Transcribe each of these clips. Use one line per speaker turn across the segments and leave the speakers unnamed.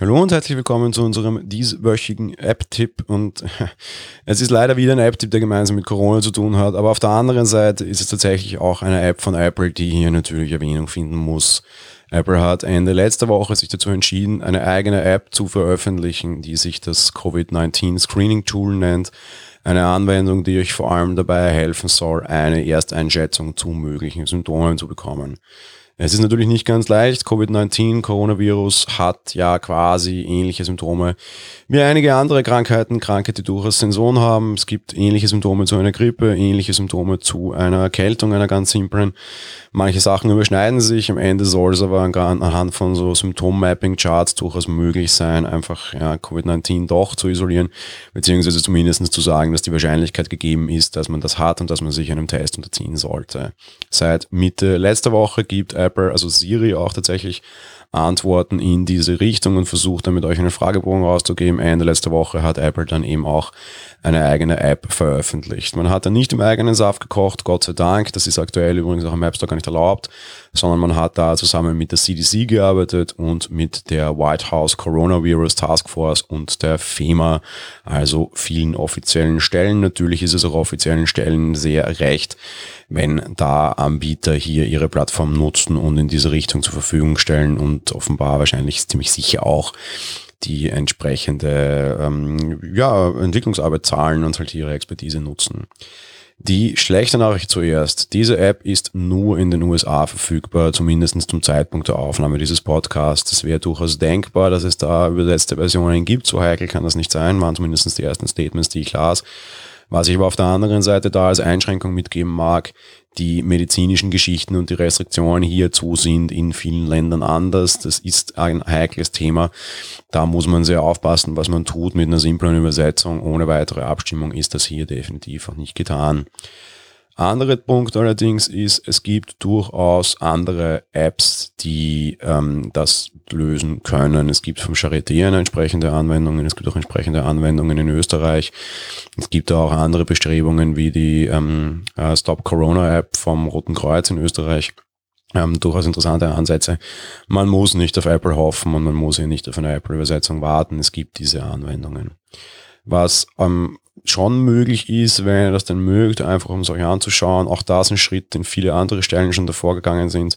Hallo und herzlich willkommen zu unserem dieswöchigen App-Tipp. Und es ist leider wieder ein App-Tipp, der gemeinsam mit Corona zu tun hat. Aber auf der anderen Seite ist es tatsächlich auch eine App von Apple, die hier natürlich Erwähnung finden muss. Apple hat Ende letzter Woche sich dazu entschieden, eine eigene App zu veröffentlichen, die sich das COVID-19 Screening Tool nennt. Eine Anwendung, die euch vor allem dabei helfen soll, eine Ersteinschätzung zu möglichen Symptomen zu bekommen. Es ist natürlich nicht ganz leicht. Covid-19, Coronavirus hat ja quasi ähnliche Symptome wie einige andere Krankheiten, Krankheiten, die durchaus Sensoren haben. Es gibt ähnliche Symptome zu einer Grippe, ähnliche Symptome zu einer Erkältung, einer ganz simplen. Manche Sachen überschneiden sich. Am Ende soll es aber anhand von so Symptom-Mapping-Charts durchaus möglich sein, einfach ja, Covid-19 doch zu isolieren, beziehungsweise zumindest zu sagen, dass die Wahrscheinlichkeit gegeben ist, dass man das hat und dass man sich einem Test unterziehen sollte. Seit Mitte letzter Woche gibt also Siri auch tatsächlich Antworten in diese Richtung und versucht damit euch einen Fragebogen rauszugeben. Ende letzter Woche hat Apple dann eben auch eine eigene App veröffentlicht. Man hat dann nicht im eigenen Saft gekocht, Gott sei Dank. Das ist aktuell übrigens auch im App Store gar nicht erlaubt, sondern man hat da zusammen mit der CDC gearbeitet und mit der White House Coronavirus Task Force und der FEMA, also vielen offiziellen Stellen. Natürlich ist es auch offiziellen Stellen sehr recht, wenn da Anbieter hier ihre Plattform nutzen und in diese Richtung zur Verfügung stellen und offenbar wahrscheinlich ziemlich sicher auch die entsprechende ähm, ja, Entwicklungsarbeit zahlen und halt ihre Expertise nutzen. Die schlechte Nachricht zuerst. Diese App ist nur in den USA verfügbar, zumindest zum Zeitpunkt der Aufnahme dieses Podcasts. Es wäre durchaus denkbar, dass es da übersetzte Versionen gibt. So heikel kann das nicht sein, waren zumindest die ersten Statements, die ich las. Was ich aber auf der anderen Seite da als Einschränkung mitgeben mag, die medizinischen Geschichten und die Restriktionen hierzu sind in vielen Ländern anders. Das ist ein heikles Thema. Da muss man sehr aufpassen, was man tut mit einer simplen Übersetzung. Ohne weitere Abstimmung ist das hier definitiv auch nicht getan. Anderer Punkt allerdings ist, es gibt durchaus andere Apps, die ähm, das lösen können. Es gibt vom Charité eine entsprechende Anwendungen, es gibt auch entsprechende Anwendungen in Österreich. Es gibt auch andere Bestrebungen wie die ähm, äh, Stop Corona App vom Roten Kreuz in Österreich. Ähm, durchaus interessante Ansätze. Man muss nicht auf Apple hoffen und man muss hier nicht auf eine Apple-Übersetzung warten. Es gibt diese Anwendungen. Was ähm, schon möglich ist, wenn ihr das denn mögt, einfach um es euch anzuschauen. Auch da ist ein Schritt, den viele andere Stellen schon davor gegangen sind.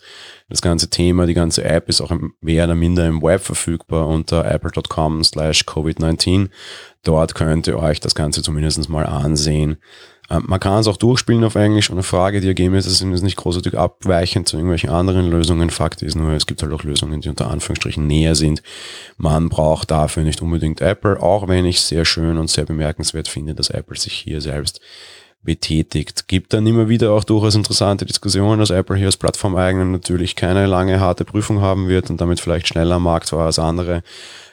Das ganze Thema, die ganze App ist auch mehr oder minder im Web verfügbar unter apple.com slash COVID-19. Dort könnt ihr euch das Ganze zumindest mal ansehen. Ähm, man kann es auch durchspielen auf Englisch. Und eine Frage, die ergeben ist, ist nicht großartig abweichend zu irgendwelchen anderen Lösungen. Fakt ist nur, es gibt halt auch Lösungen, die unter Anführungsstrichen näher sind. Man braucht dafür nicht unbedingt Apple, auch wenn ich sehr schön und sehr bemerkenswert finde, dass Apple sich hier selbst betätigt. Gibt dann immer wieder auch durchaus interessante Diskussionen, dass Apple hier als Plattformeigner natürlich keine lange harte Prüfung haben wird und damit vielleicht schneller am Markt war als andere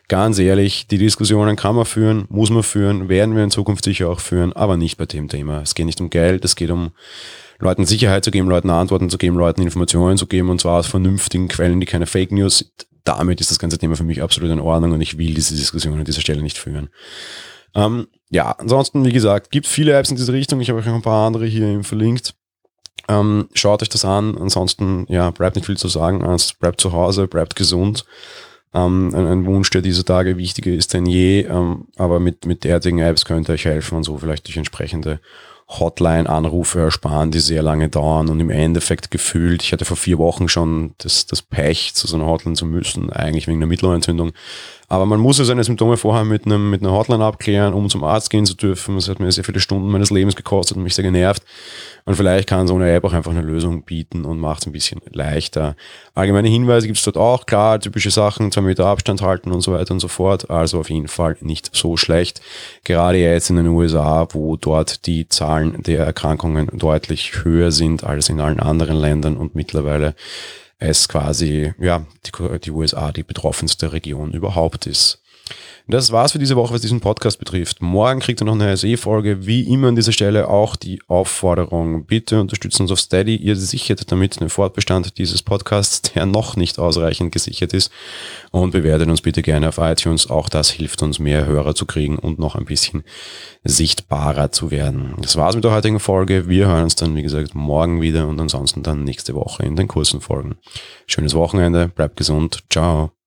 ganz ehrlich, die Diskussionen kann man führen, muss man führen, werden wir in Zukunft sicher auch führen, aber nicht bei dem Thema. Es geht nicht um Geld, es geht um Leuten Sicherheit zu geben, Leuten Antworten zu geben, Leuten Informationen zu geben und zwar aus vernünftigen Quellen, die keine Fake News sind. Damit ist das ganze Thema für mich absolut in Ordnung und ich will diese Diskussion an dieser Stelle nicht führen. Ähm, ja, ansonsten, wie gesagt, gibt viele Apps in diese Richtung. Ich habe euch noch ein paar andere hier verlinkt. Ähm, schaut euch das an. Ansonsten, ja, bleibt nicht viel zu sagen. Also, bleibt zu Hause, bleibt gesund ähm, ein, ein, Wunsch, der dieser Tage wichtiger ist denn je. Ähm, aber mit, mit derartigen Apps könnte euch helfen und so vielleicht durch entsprechende Hotline-Anrufe ersparen, die sehr lange dauern und im Endeffekt gefühlt, ich hatte vor vier Wochen schon das, das Pech, zu so einer Hotline zu müssen, eigentlich wegen einer Mittelohrentzündung. Aber man muss ja seine Symptome vorher mit, einem, mit einer Hotline abklären, um zum Arzt gehen zu dürfen. Das hat mir sehr viele Stunden meines Lebens gekostet und mich sehr genervt. Und vielleicht kann so eine App auch einfach eine Lösung bieten und macht es ein bisschen leichter. Allgemeine Hinweise gibt es dort auch, klar, typische Sachen, zwei Meter Abstand halten und so weiter und so fort. Also auf jeden Fall nicht so schlecht. Gerade jetzt in den USA, wo dort die Zahlen der Erkrankungen deutlich höher sind als in allen anderen Ländern und mittlerweile es quasi, ja, die, die USA die betroffenste Region überhaupt ist. Das war's für diese Woche, was diesen Podcast betrifft. Morgen kriegt ihr noch eine SE-Folge. Wie immer an dieser Stelle auch die Aufforderung. Bitte unterstützt uns auf Steady. Ihr sichert damit den Fortbestand dieses Podcasts, der noch nicht ausreichend gesichert ist. Und bewertet uns bitte gerne auf iTunes. Auch das hilft uns, mehr Hörer zu kriegen und noch ein bisschen sichtbarer zu werden. Das war's mit der heutigen Folge. Wir hören uns dann, wie gesagt, morgen wieder und ansonsten dann nächste Woche in den kurzen Folgen. Schönes Wochenende. Bleibt gesund. Ciao.